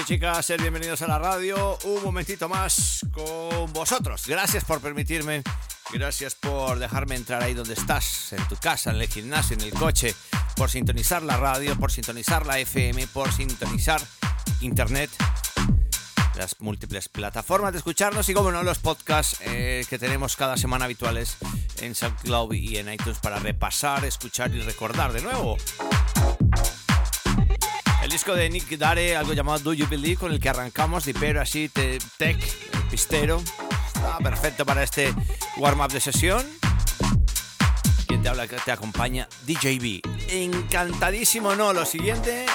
y chicas, sed bienvenidos a la radio. Un momentito más con vosotros. Gracias por permitirme. Gracias por dejarme entrar ahí donde estás, en tu casa, en el gimnasio, en el coche, por sintonizar la radio, por sintonizar la FM, por sintonizar internet, las múltiples plataformas de escucharnos y, como no, los podcasts eh, que tenemos cada semana habituales en SoundCloud y en iTunes para repasar, escuchar y recordar de nuevo. El disco de Nick Dare, algo llamado Do You Believe, con el que arrancamos, pero así, te, tech, pistero. Está perfecto para este warm-up de sesión. Quien te habla, que te acompaña, DJB. Encantadísimo, ¿no? Lo siguiente,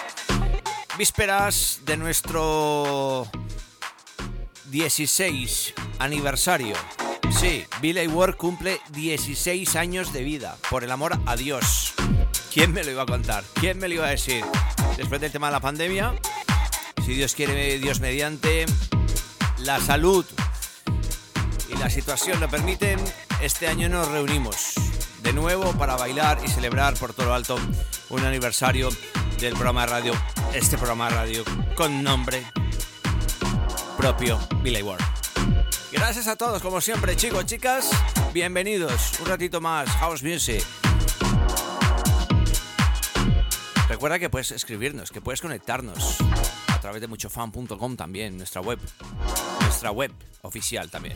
vísperas de nuestro 16 aniversario. Sí, Billy Ward cumple 16 años de vida. Por el amor a Dios. ¿Quién me lo iba a contar? ¿Quién me lo iba a decir? Después del tema de la pandemia, si Dios quiere, Dios mediante, la salud y la situación lo permiten, este año nos reunimos de nuevo para bailar y celebrar por todo lo alto un aniversario del programa de radio, este programa de radio con nombre propio Billy Ward. Gracias a todos, como siempre, chicos, chicas, bienvenidos. Un ratito más, House Music. Recuerda que puedes escribirnos, que puedes conectarnos a través de muchofan.com también, nuestra web, nuestra web oficial también.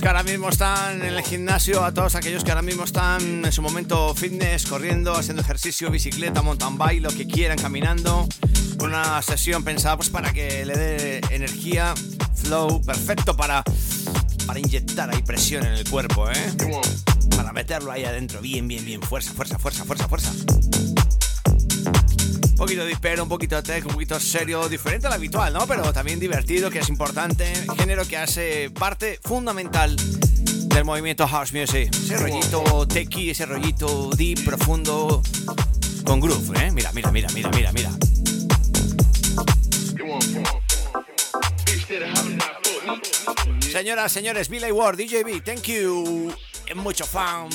Que ahora mismo están en el gimnasio, a todos aquellos que ahora mismo están en su momento fitness, corriendo, haciendo ejercicio, bicicleta, mountain bike, lo que quieran, caminando. Una sesión pensada pues para que le dé energía, flow, perfecto para, para inyectar ahí presión en el cuerpo, ¿eh? Para meterlo ahí adentro, bien, bien, bien, fuerza, fuerza, fuerza, fuerza, fuerza. Poquito de un poquito de tech, un poquito serio, diferente al habitual, ¿no? Pero también divertido, que es importante. Género que hace parte fundamental del movimiento house music. Ese rollito techy, ese rollito deep, profundo, con groove, ¿eh? Mira, mira, mira, mira, mira, mira. Señoras, señores, Billy Ward, DJB, thank you. Mucho fan.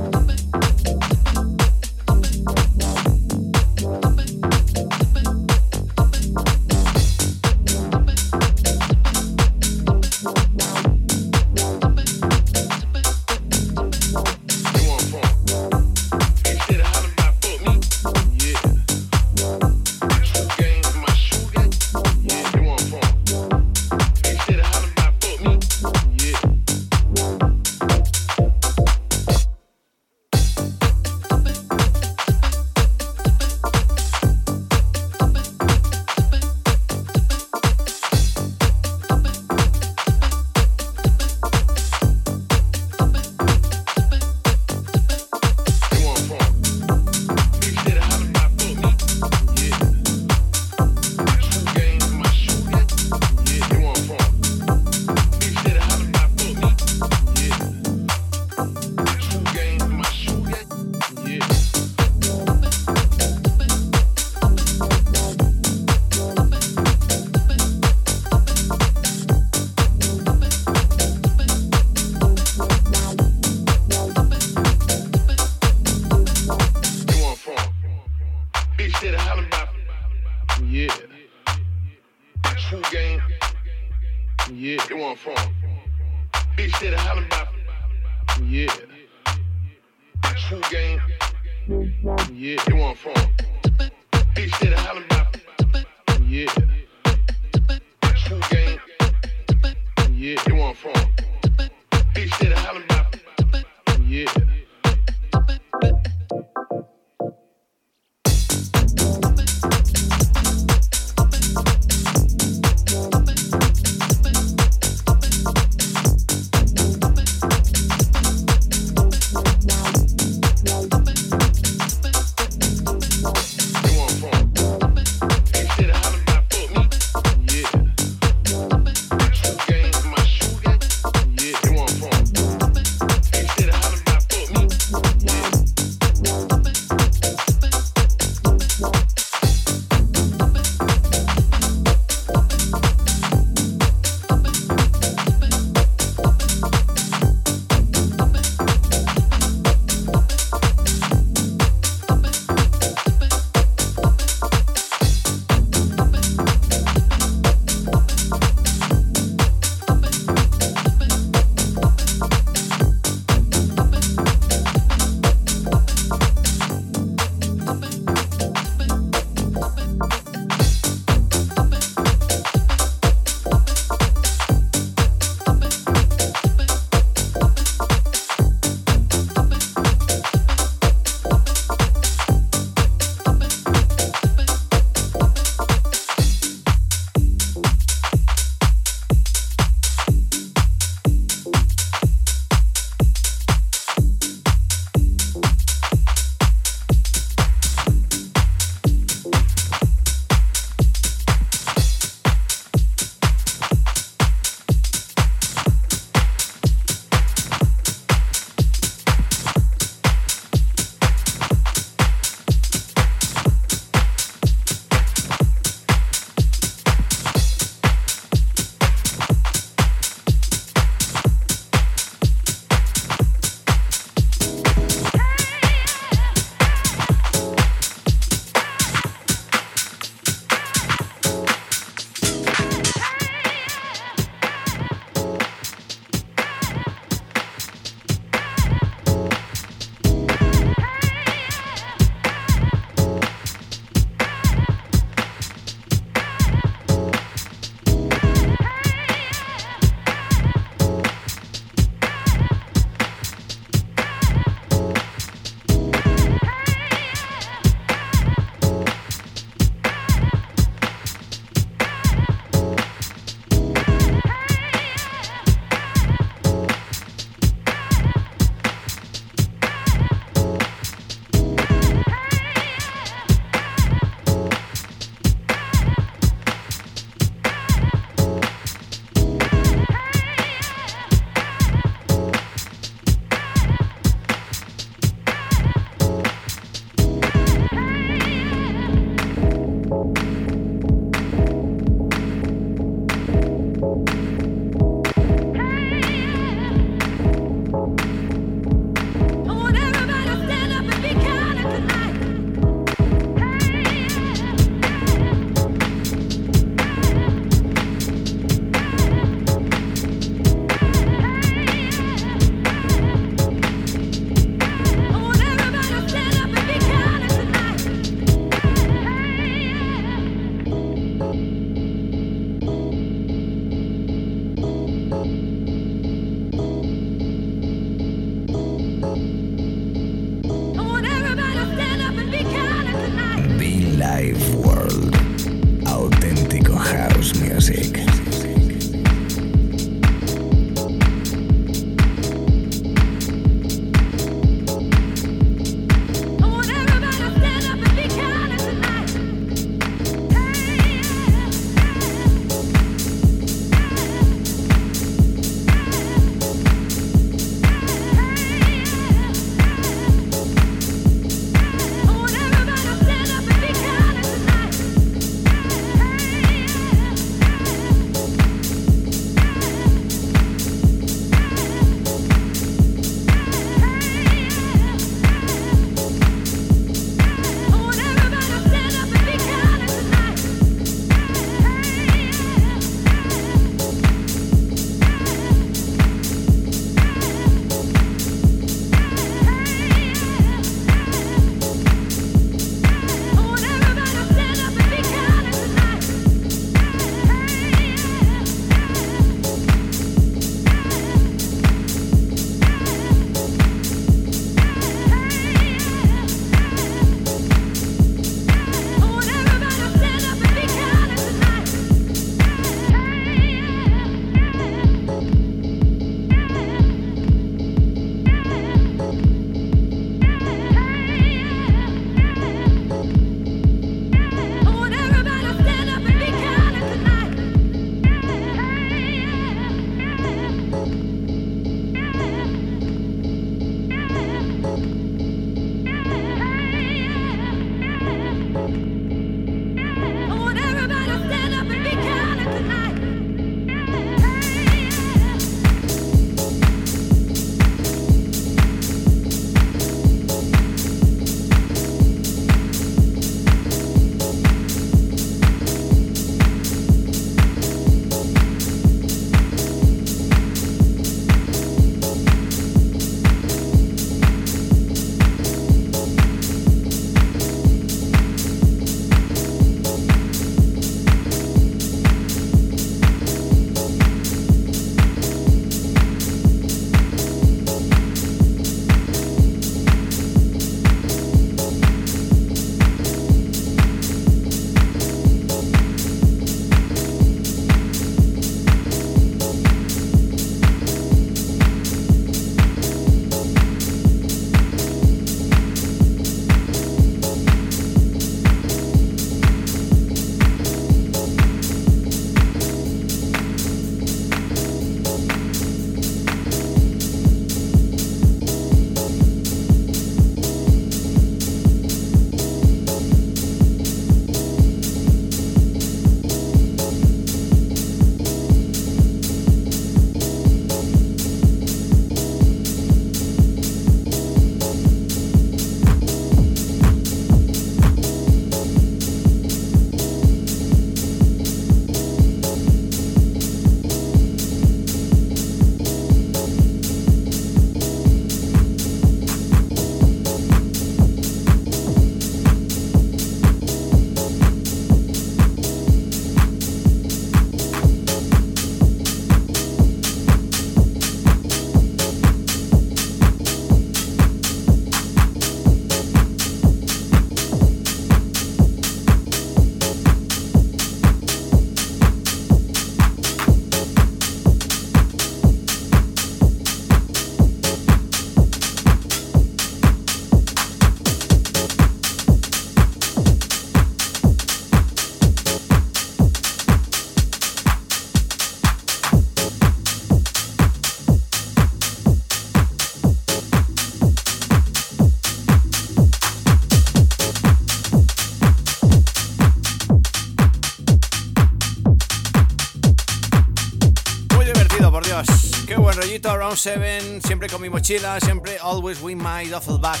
Mochila, siempre always with my duffel bag.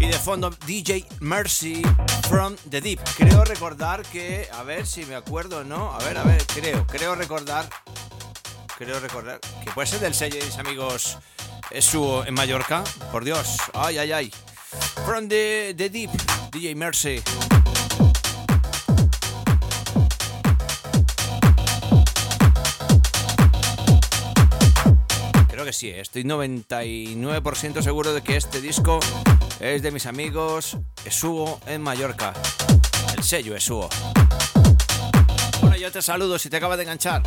Y de fondo, DJ Mercy from the Deep. Creo recordar que, a ver si me acuerdo o no, a ver, a ver, creo, creo recordar, creo recordar que puede ser del sello de mis amigos Suo en Mallorca. Por Dios, ay, ay, ay. From the, the Deep, DJ Mercy. Que sí, estoy 99% seguro de que este disco es de mis amigos Esuo en Mallorca. El sello Esuo. Bueno, yo te saludo si te acabas de enganchar.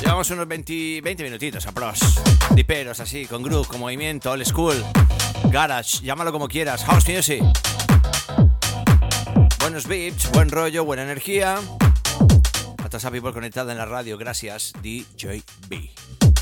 Llevamos unos 20, 20 minutitos a pros. Diperos así, con groove, con movimiento, old school, garage, llámalo como quieras, house music. Buenos beats, buen rollo, buena energía. A toda esa people conectada en la radio, gracias DJB.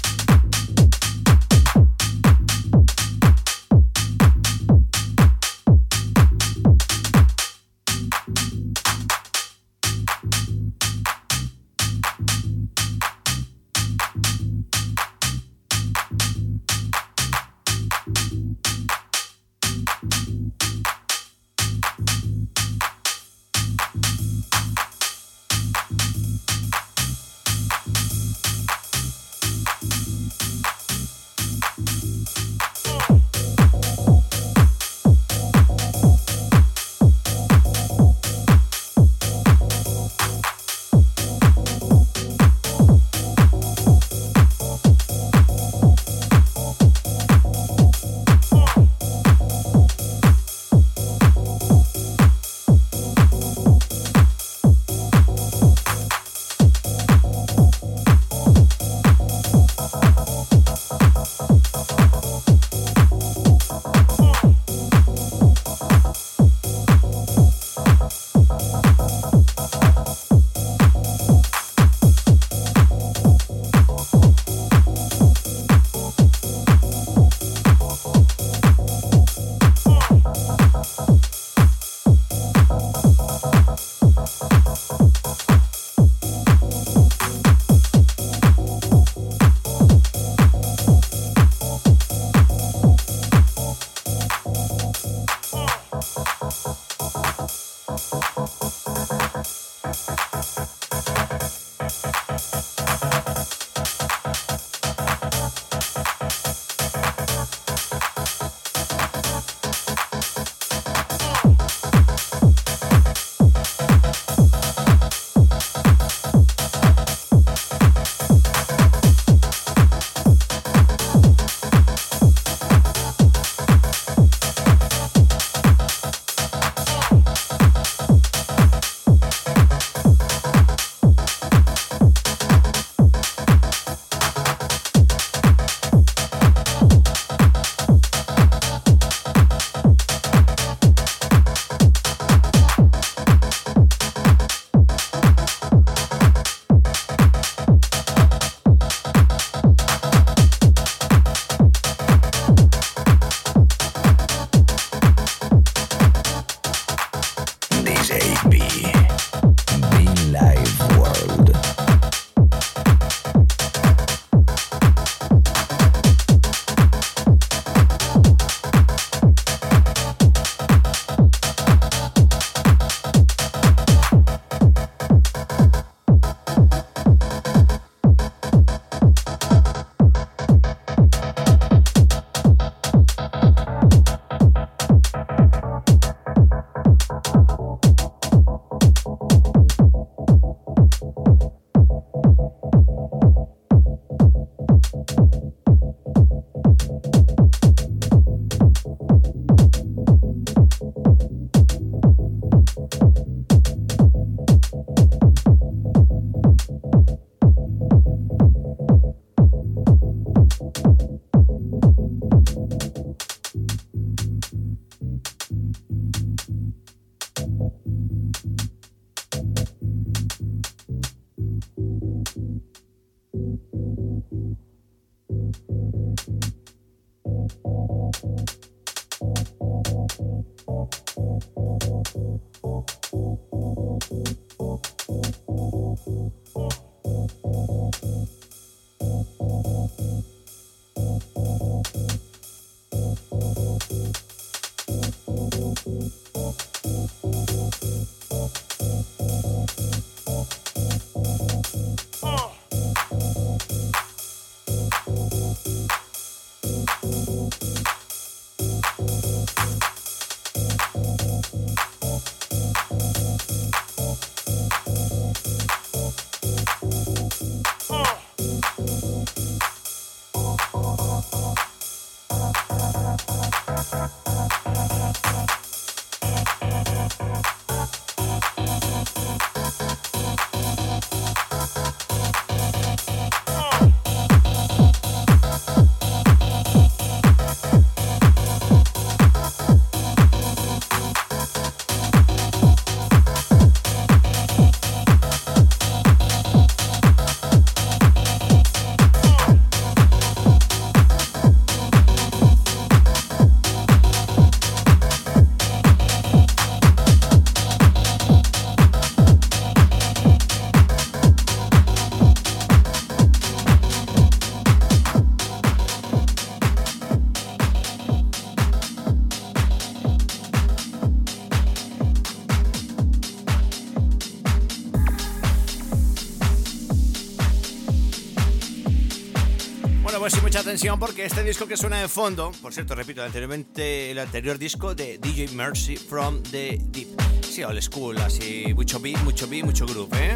Porque este disco que suena de fondo, por cierto, repito, anteriormente el anterior disco de DJ Mercy from the Deep. Sí, old school, así, mucho beat, mucho beat, mucho groove, ¿eh?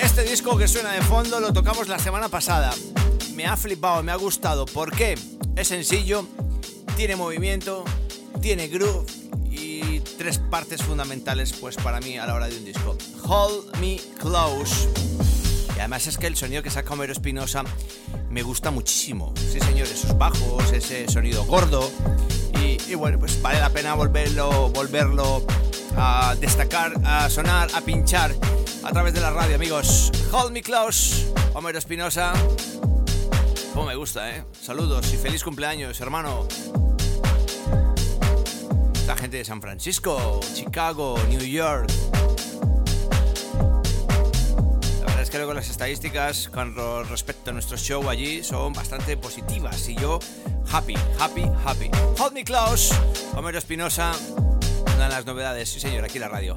Este disco que suena de fondo lo tocamos la semana pasada. Me ha flipado, me ha gustado. ¿Por qué? Es sencillo, tiene movimiento, tiene groove y tres partes fundamentales pues para mí a la hora de un disco. Hold Me Close. Y además es que el sonido que saca Homero Espinosa me gusta muchísimo. Sí, señor, esos bajos, ese sonido gordo. Y, bueno, pues vale la pena volverlo, volverlo a destacar, a sonar, a pinchar a través de la radio, amigos. Hold Me Close, Homero Espinosa. Como me gusta, ¿eh? Saludos y feliz cumpleaños, hermano. La gente de San Francisco, Chicago, New York. Es que las estadísticas con respecto a nuestro show allí son bastante positivas y yo happy, happy, happy. Hold me close, Homero Espinosa, una de las novedades, sí señor, aquí la radio.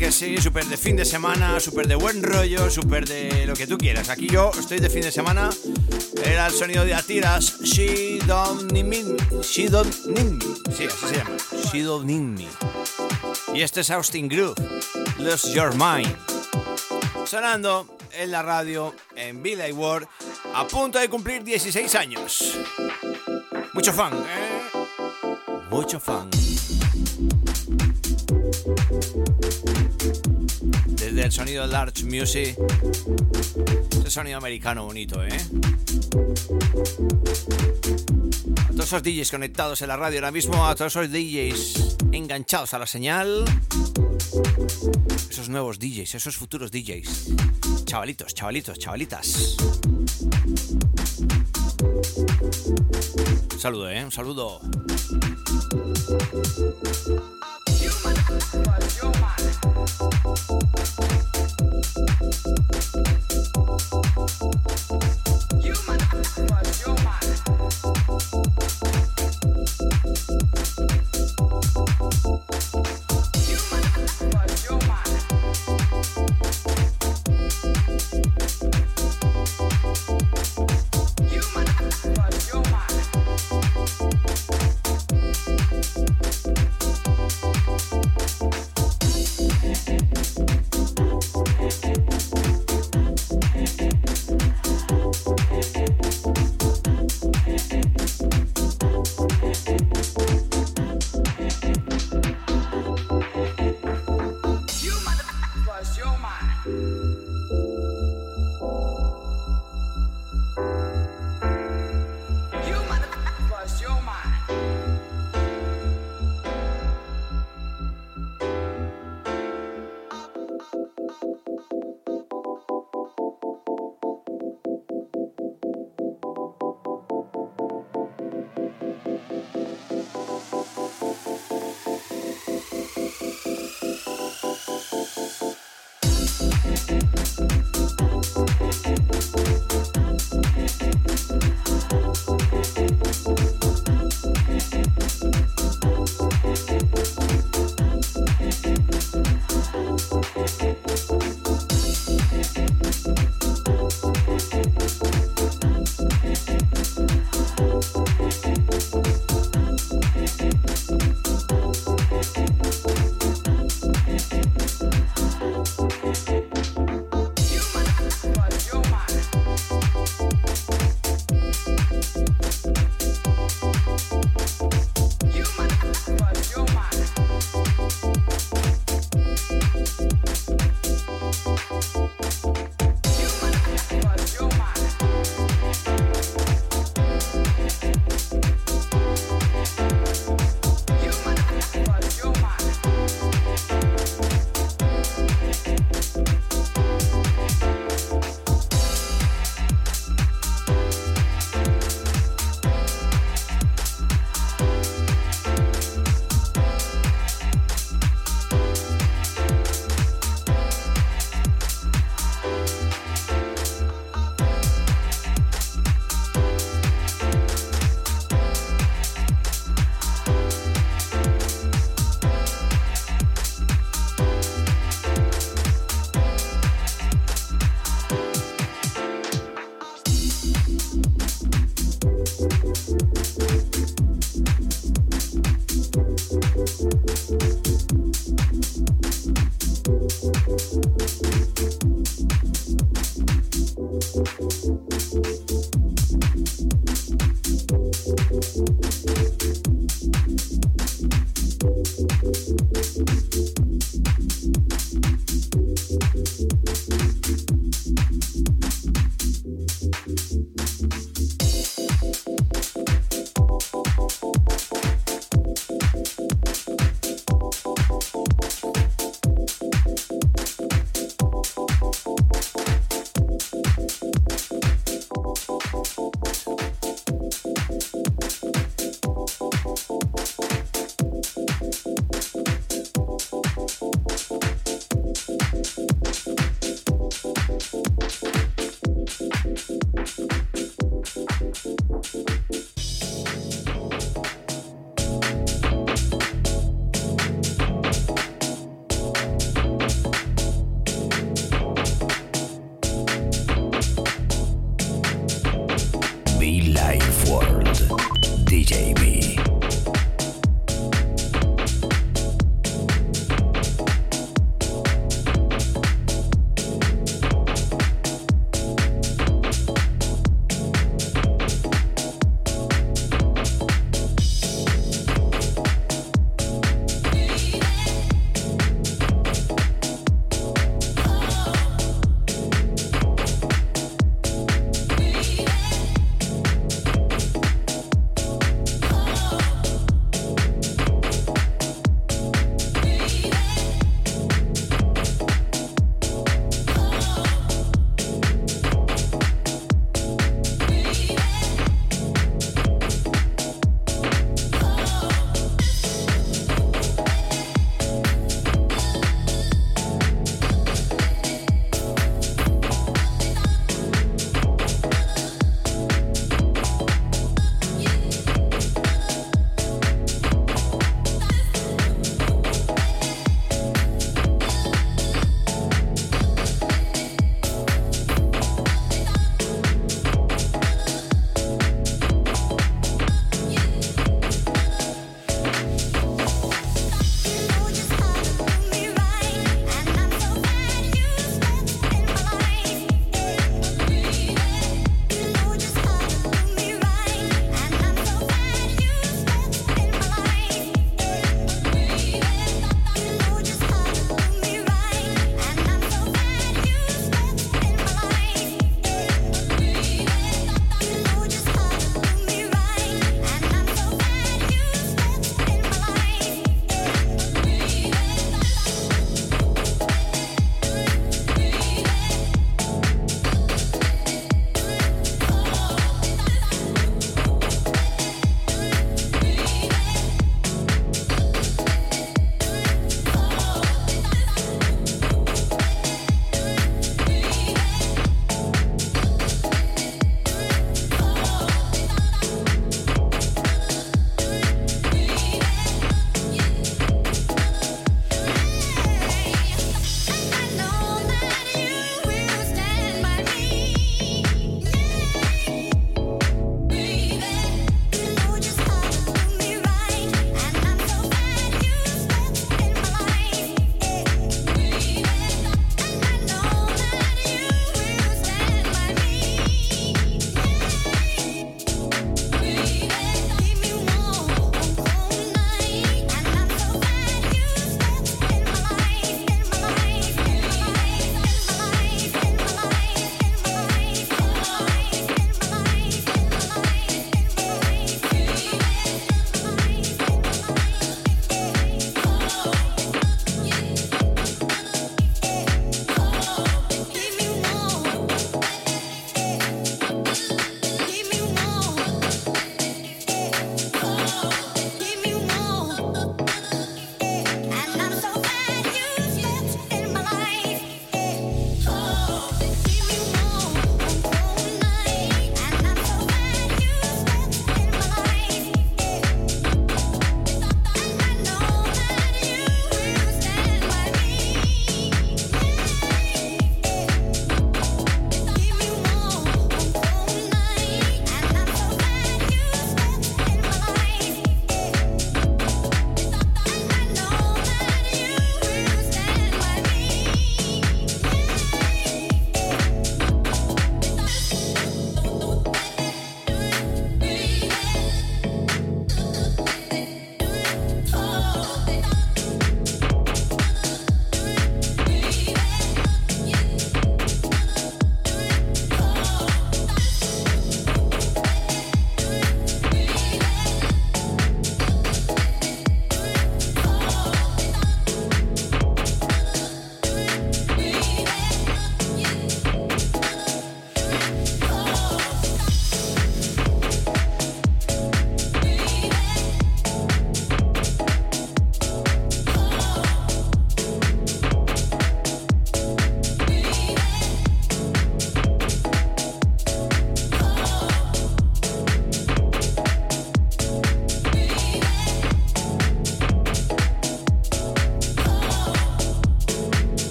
Que sí, súper de fin de semana, súper de buen rollo, súper de lo que tú quieras. Aquí yo estoy de fin de semana, era el sonido de Atiras, She Don't Need Me, She Don't Need Me, sí, así se llama, She Don't Need Me. Y este es Austin Groove, Lose Your Mind. Sonando en la radio, en Billy Ward, a punto de cumplir 16 años. Mucho fan, ¿eh? Mucho fan. del sonido Large Music. Ese sonido americano bonito, ¿eh? A todos esos DJs conectados en la radio ahora mismo, a todos esos DJs enganchados a la señal. Esos nuevos DJs, esos futuros DJs. Chavalitos, chavalitos, chavalitas. Un saludo, ¿eh? Un saludo. Human, human.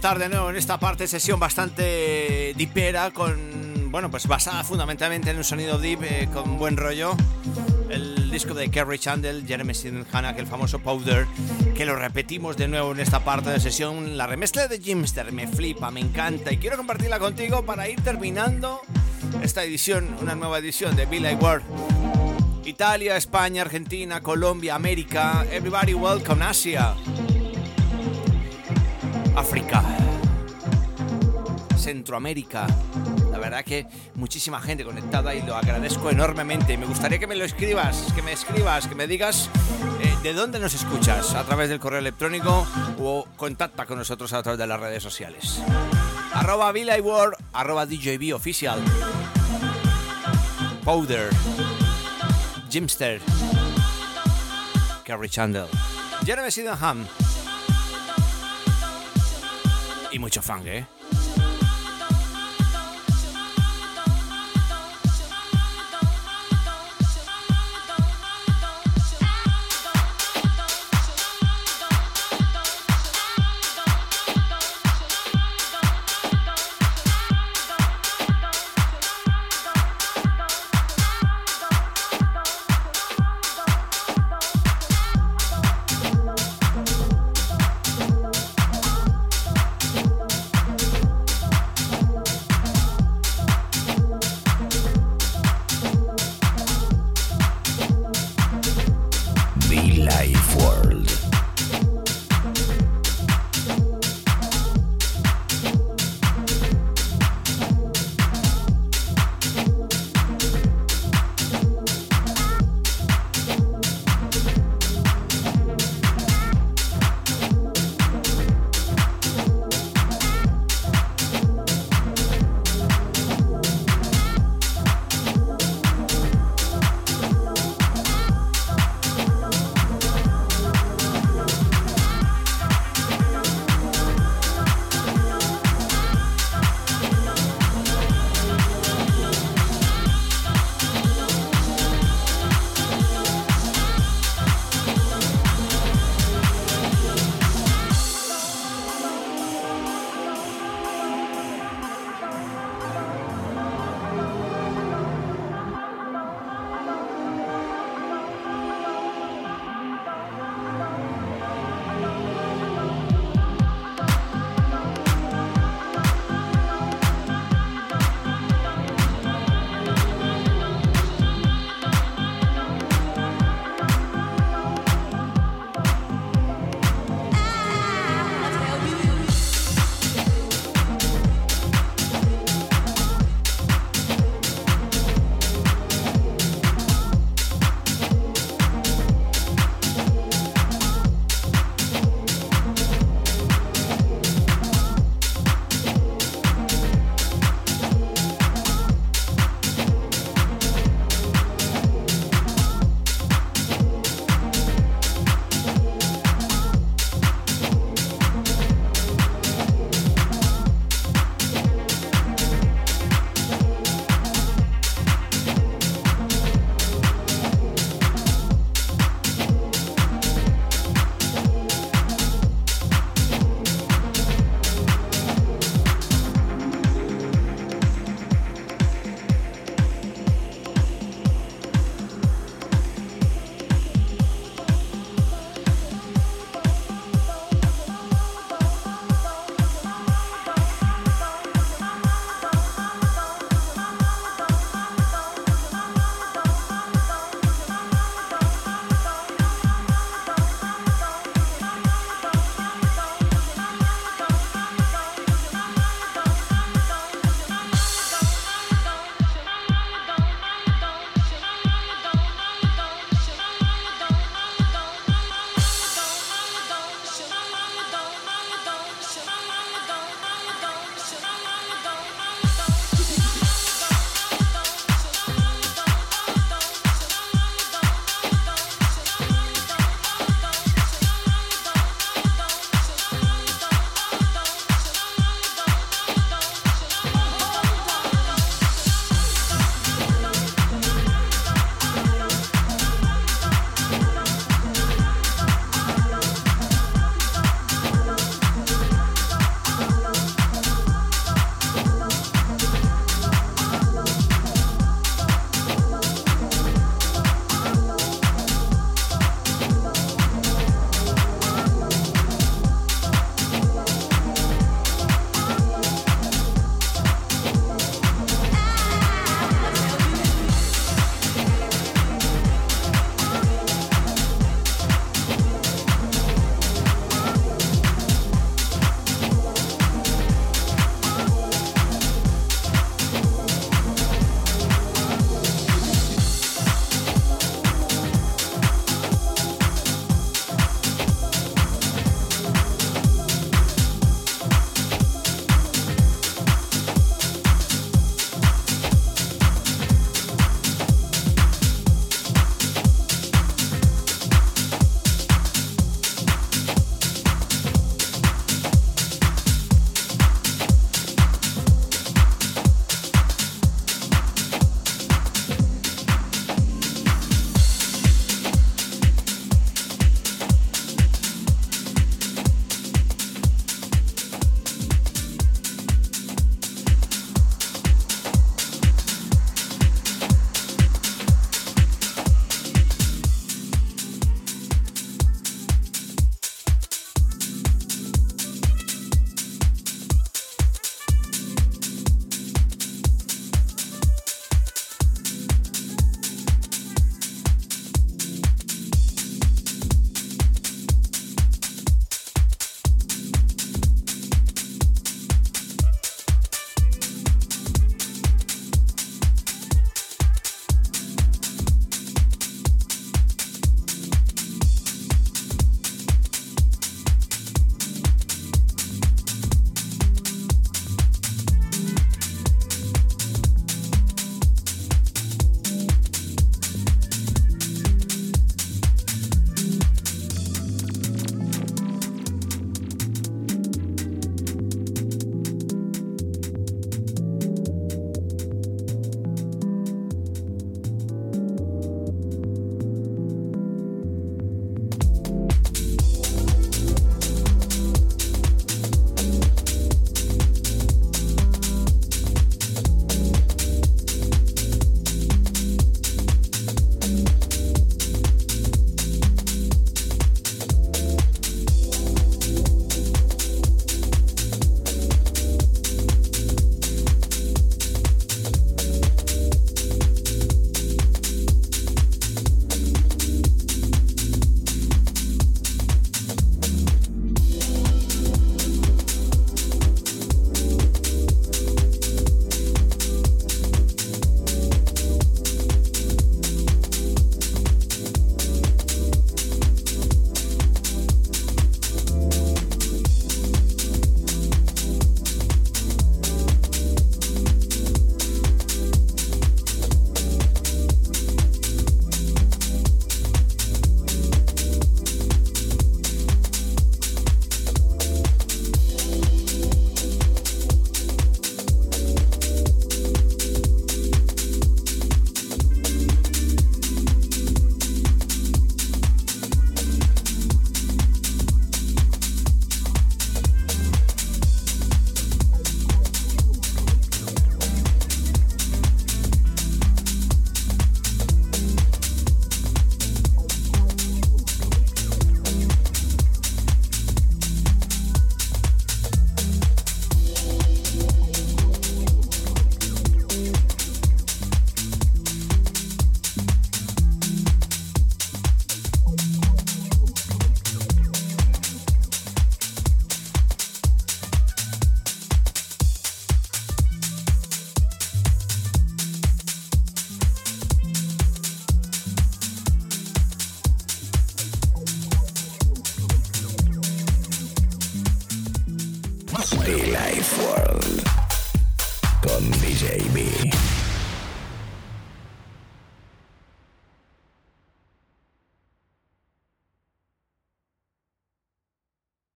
Faltar de nuevo en esta parte sesión bastante dipera con bueno pues basada fundamentalmente en un sonido deep eh, con buen rollo. El disco de Kerry Chandler Jeremy Sinhanna el famoso Powder que lo repetimos de nuevo en esta parte de sesión. La remezcla de Jimster me flipa me encanta y quiero compartirla contigo para ir terminando esta edición una nueva edición de Billy Ward Italia, España, Argentina, Colombia, América, everybody welcome Asia. África, Centroamérica. La verdad que muchísima gente conectada y lo agradezco enormemente. Me gustaría que me lo escribas, que me escribas, que me digas eh, de dónde nos escuchas, a través del correo electrónico o contacta con nosotros a través de las redes sociales. Arroba Billy Ward, arroba DJB Oficial. Powder. Jimster. Kerry Chandler. Jeremy Sydenham y mucho funk, ¿eh?